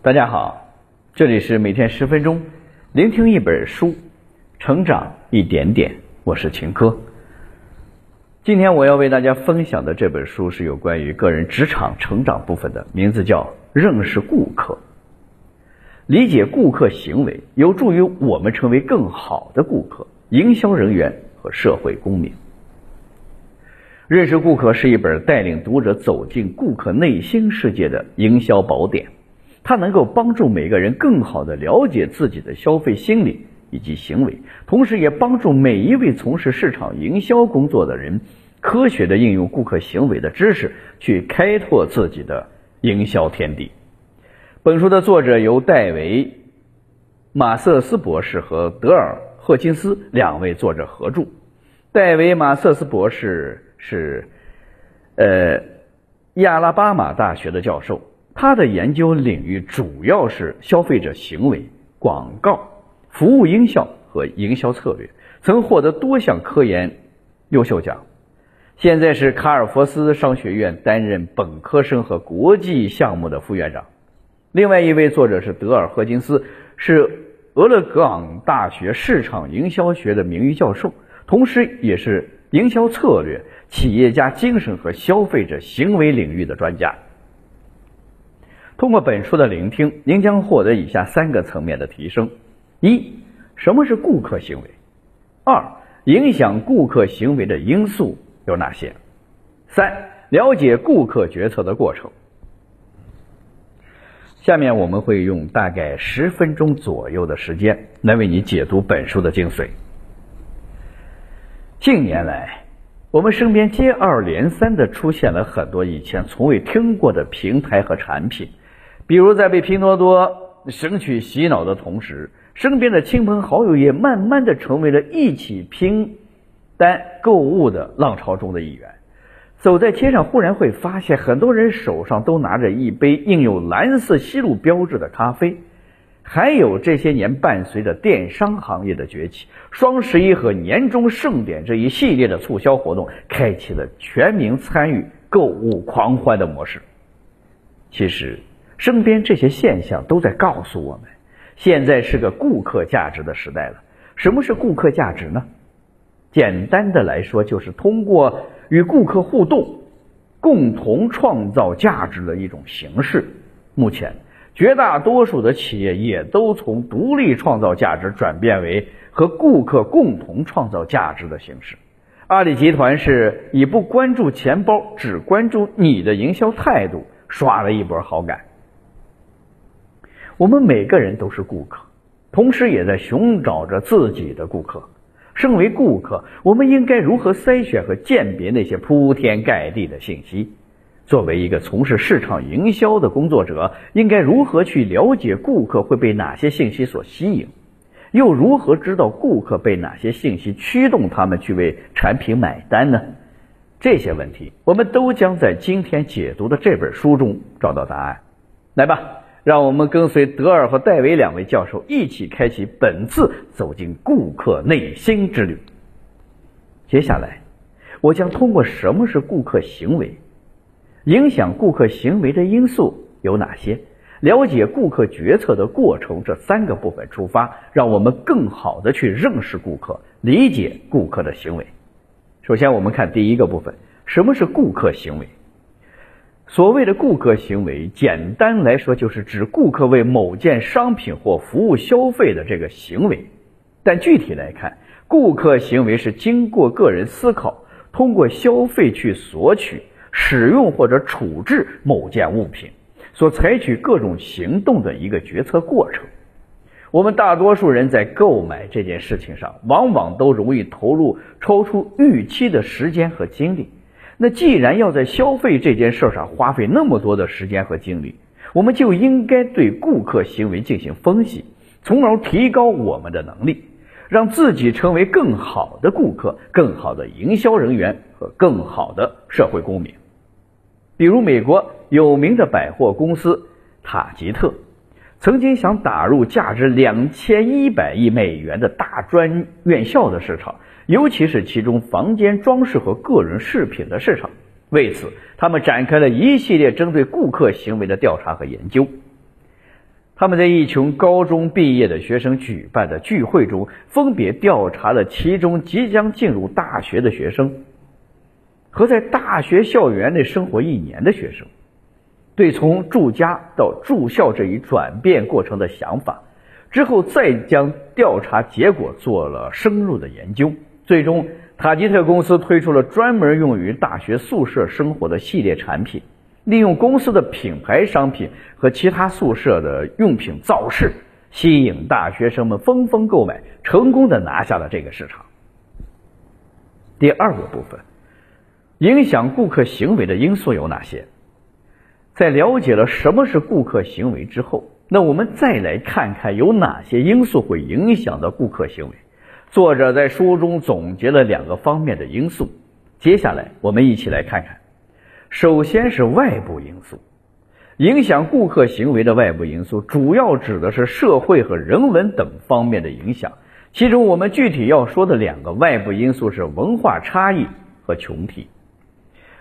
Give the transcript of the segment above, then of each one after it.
大家好，这里是每天十分钟，聆听一本书，成长一点点。我是秦科。今天我要为大家分享的这本书是有关于个人职场成长部分的，名字叫《认识顾客》。理解顾客行为，有助于我们成为更好的顾客、营销人员和社会公民。认识顾客是一本带领读者走进顾客内心世界的营销宝典，它能够帮助每个人更好的了解自己的消费心理以及行为，同时也帮助每一位从事市场营销工作的人科学的应用顾客行为的知识，去开拓自己的营销天地。本书的作者由戴维·马瑟斯博士和德尔·赫金斯两位作者合著。戴维·马瑟斯博士。是，呃，亚拉巴马大学的教授，他的研究领域主要是消费者行为、广告、服务营销和营销策略，曾获得多项科研优秀奖。现在是卡尔佛斯商学院担任本科生和国际项目的副院长。另外一位作者是德尔赫金斯，是俄勒冈大学市场营销学的名誉教授，同时也是营销策略。企业家精神和消费者行为领域的专家。通过本书的聆听，您将获得以下三个层面的提升：一、什么是顾客行为？二、影响顾客行为的因素有哪些？三、了解顾客决策的过程。下面我们会用大概十分钟左右的时间来为你解读本书的精髓。近年来，我们身边接二连三的出现了很多以前从未听过的平台和产品，比如在被拼多多神曲洗脑的同时，身边的亲朋好友也慢慢的成为了一起拼单购物的浪潮中的一员。走在街上，忽然会发现很多人手上都拿着一杯印有蓝色吸入标志的咖啡。还有这些年伴随着电商行业的崛起，双十一和年终盛典这一系列的促销活动，开启了全民参与购物狂欢的模式。其实，身边这些现象都在告诉我们，现在是个顾客价值的时代了。什么是顾客价值呢？简单的来说，就是通过与顾客互动，共同创造价值的一种形式。目前。绝大多数的企业也都从独立创造价值转变为和顾客共同创造价值的形式。阿里集团是以不关注钱包，只关注你的营销态度，刷了一波好感。我们每个人都是顾客，同时也在寻找着自己的顾客。身为顾客，我们应该如何筛选和鉴别那些铺天盖地的信息？作为一个从事市场营销的工作者，应该如何去了解顾客会被哪些信息所吸引，又如何知道顾客被哪些信息驱动他们去为产品买单呢？这些问题，我们都将在今天解读的这本书中找到答案。来吧，让我们跟随德尔和戴维两位教授一起开启本次走进顾客内心之旅。接下来，我将通过什么是顾客行为。影响顾客行为的因素有哪些？了解顾客决策的过程这三个部分出发，让我们更好的去认识顾客，理解顾客的行为。首先，我们看第一个部分，什么是顾客行为？所谓的顾客行为，简单来说就是指顾客为某件商品或服务消费的这个行为。但具体来看，顾客行为是经过个人思考，通过消费去索取。使用或者处置某件物品所采取各种行动的一个决策过程。我们大多数人在购买这件事情上，往往都容易投入超出预期的时间和精力。那既然要在消费这件事上花费那么多的时间和精力，我们就应该对顾客行为进行分析，从而提高我们的能力，让自己成为更好的顾客、更好的营销人员和更好的社会公民。比如，美国有名的百货公司塔吉特，曾经想打入价值两千一百亿美元的大专院校的市场，尤其是其中房间装饰和个人饰品的市场。为此，他们展开了一系列针对顾客行为的调查和研究。他们在一群高中毕业的学生举办的聚会中，分别调查了其中即将进入大学的学生和在大学校园内生活一年的学生，对从住家到住校这一转变过程的想法，之后再将调查结果做了深入的研究，最终塔吉特公司推出了专门用于大学宿舍生活的系列产品。利用公司的品牌商品和其他宿舍的用品造势，吸引大学生们纷纷购买，成功的拿下了这个市场。第二个部分，影响顾客行为的因素有哪些？在了解了什么是顾客行为之后，那我们再来看看有哪些因素会影响到顾客行为。作者在书中总结了两个方面的因素，接下来我们一起来看看。首先是外部因素，影响顾客行为的外部因素，主要指的是社会和人文等方面的影响。其中我们具体要说的两个外部因素是文化差异和群体。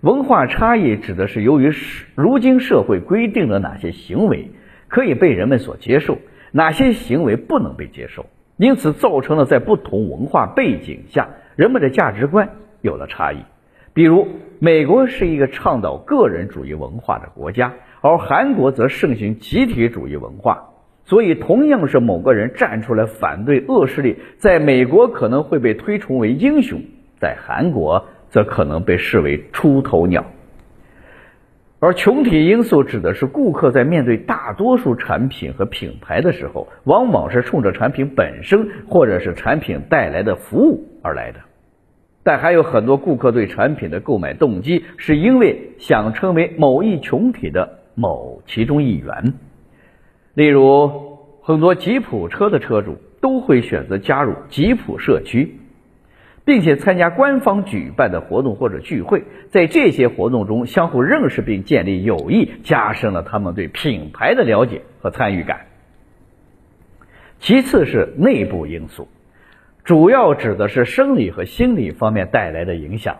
文化差异指的是由于如今社会规定了哪些行为可以被人们所接受，哪些行为不能被接受，因此造成了在不同文化背景下人们的价值观有了差异。比如，美国是一个倡导个人主义文化的国家，而韩国则盛行集体主义文化。所以，同样是某个人站出来反对恶势力，在美国可能会被推崇为英雄，在韩国则可能被视为出头鸟。而群体因素指的是顾客在面对大多数产品和品牌的时候，往往是冲着产品本身或者是产品带来的服务而来的。但还有很多顾客对产品的购买动机，是因为想成为某一群体的某其中一员。例如，很多吉普车的车主都会选择加入吉普社区，并且参加官方举办的活动或者聚会，在这些活动中相互认识并建立友谊，加深了他们对品牌的了解和参与感。其次是内部因素。主要指的是生理和心理方面带来的影响，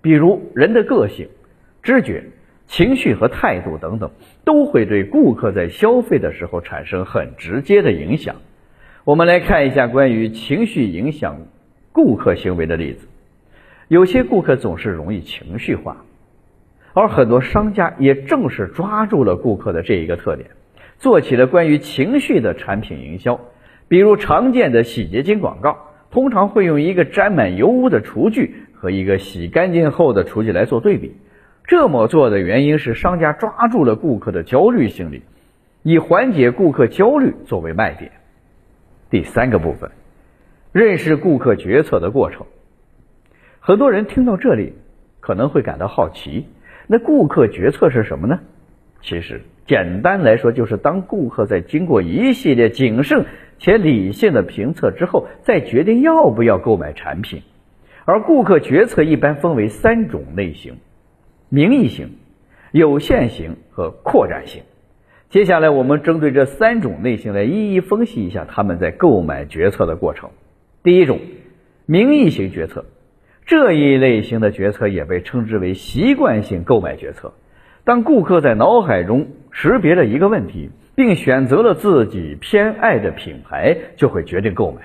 比如人的个性、知觉、情绪和态度等等，都会对顾客在消费的时候产生很直接的影响。我们来看一下关于情绪影响顾客行为的例子。有些顾客总是容易情绪化，而很多商家也正是抓住了顾客的这一个特点，做起了关于情绪的产品营销，比如常见的洗洁精广告。通常会用一个沾满油污的厨具和一个洗干净后的厨具来做对比。这么做的原因是商家抓住了顾客的焦虑心理，以缓解顾客焦虑作为卖点。第三个部分，认识顾客决策的过程。很多人听到这里可能会感到好奇，那顾客决策是什么呢？其实简单来说，就是当顾客在经过一系列谨慎。且理性的评测之后，再决定要不要购买产品。而顾客决策一般分为三种类型：名义型、有限型和扩展型。接下来，我们针对这三种类型来一一分析一下他们在购买决策的过程。第一种，名义型决策，这一类型的决策也被称之为习惯性购买决策。当顾客在脑海中识别了一个问题。并选择了自己偏爱的品牌，就会决定购买。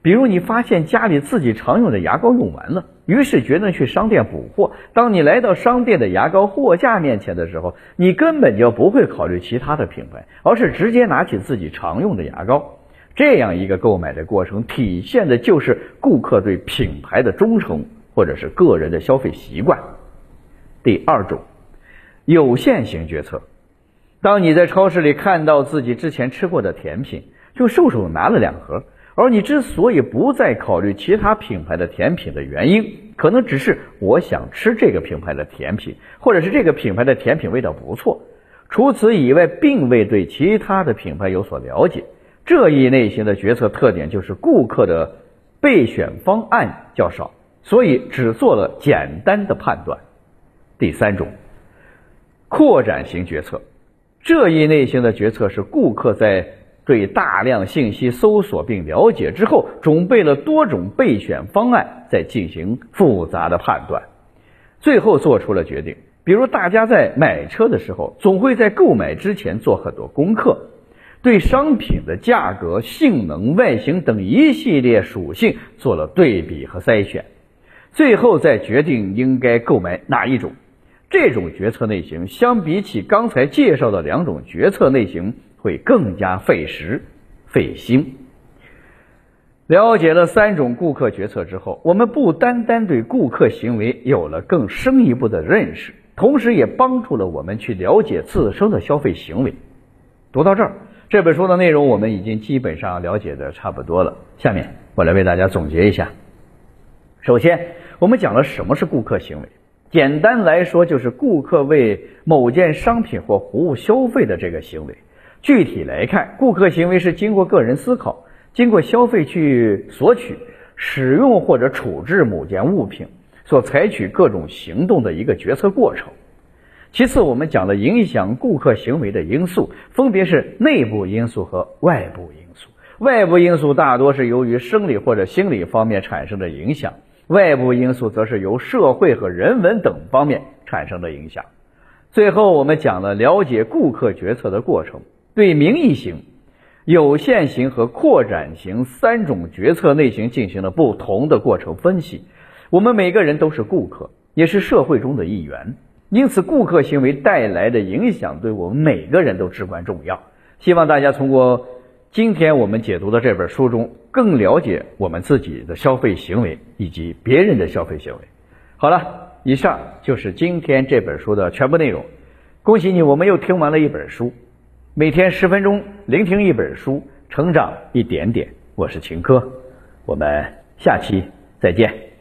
比如，你发现家里自己常用的牙膏用完了，于是决定去商店补货。当你来到商店的牙膏货架面前的时候，你根本就不会考虑其他的品牌，而是直接拿起自己常用的牙膏。这样一个购买的过程，体现的就是顾客对品牌的忠诚，或者是个人的消费习惯。第二种，有限型决策。当你在超市里看到自己之前吃过的甜品，就顺手拿了两盒。而你之所以不再考虑其他品牌的甜品的原因，可能只是我想吃这个品牌的甜品，或者是这个品牌的甜品味道不错。除此以外，并未对其他的品牌有所了解。这一类型的决策特点就是顾客的备选方案较少，所以只做了简单的判断。第三种，扩展型决策。这一类型的决策是顾客在对大量信息搜索并了解之后，准备了多种备选方案，再进行复杂的判断，最后做出了决定。比如，大家在买车的时候，总会在购买之前做很多功课，对商品的价格、性能、外形等一系列属性做了对比和筛选，最后再决定应该购买哪一种。这种决策类型相比起刚才介绍的两种决策类型，会更加费时费心。了解了三种顾客决策之后，我们不单单对顾客行为有了更深一步的认识，同时也帮助了我们去了解自身的消费行为。读到这儿。这本书的内容我们已经基本上了解的差不多了。下面我来为大家总结一下。首先，我们讲了什么是顾客行为。简单来说，就是顾客为某件商品或服务消费的这个行为。具体来看，顾客行为是经过个人思考，经过消费去索取、使用或者处置某件物品，所采取各种行动的一个决策过程。其次，我们讲了影响顾客行为的因素，分别是内部因素和外部因素。外部因素大多是由于生理或者心理方面产生的影响，外部因素则是由社会和人文等方面产生的影响。最后，我们讲了了解顾客决策的过程，对名义型、有限型和扩展型三种决策类型进行了不同的过程分析。我们每个人都是顾客，也是社会中的一员。因此，顾客行为带来的影响对我们每个人都至关重要。希望大家通过今天我们解读的这本书中，更了解我们自己的消费行为以及别人的消费行为。好了，以上就是今天这本书的全部内容。恭喜你，我们又听完了一本书。每天十分钟，聆听一本书，成长一点点。我是秦科，我们下期再见。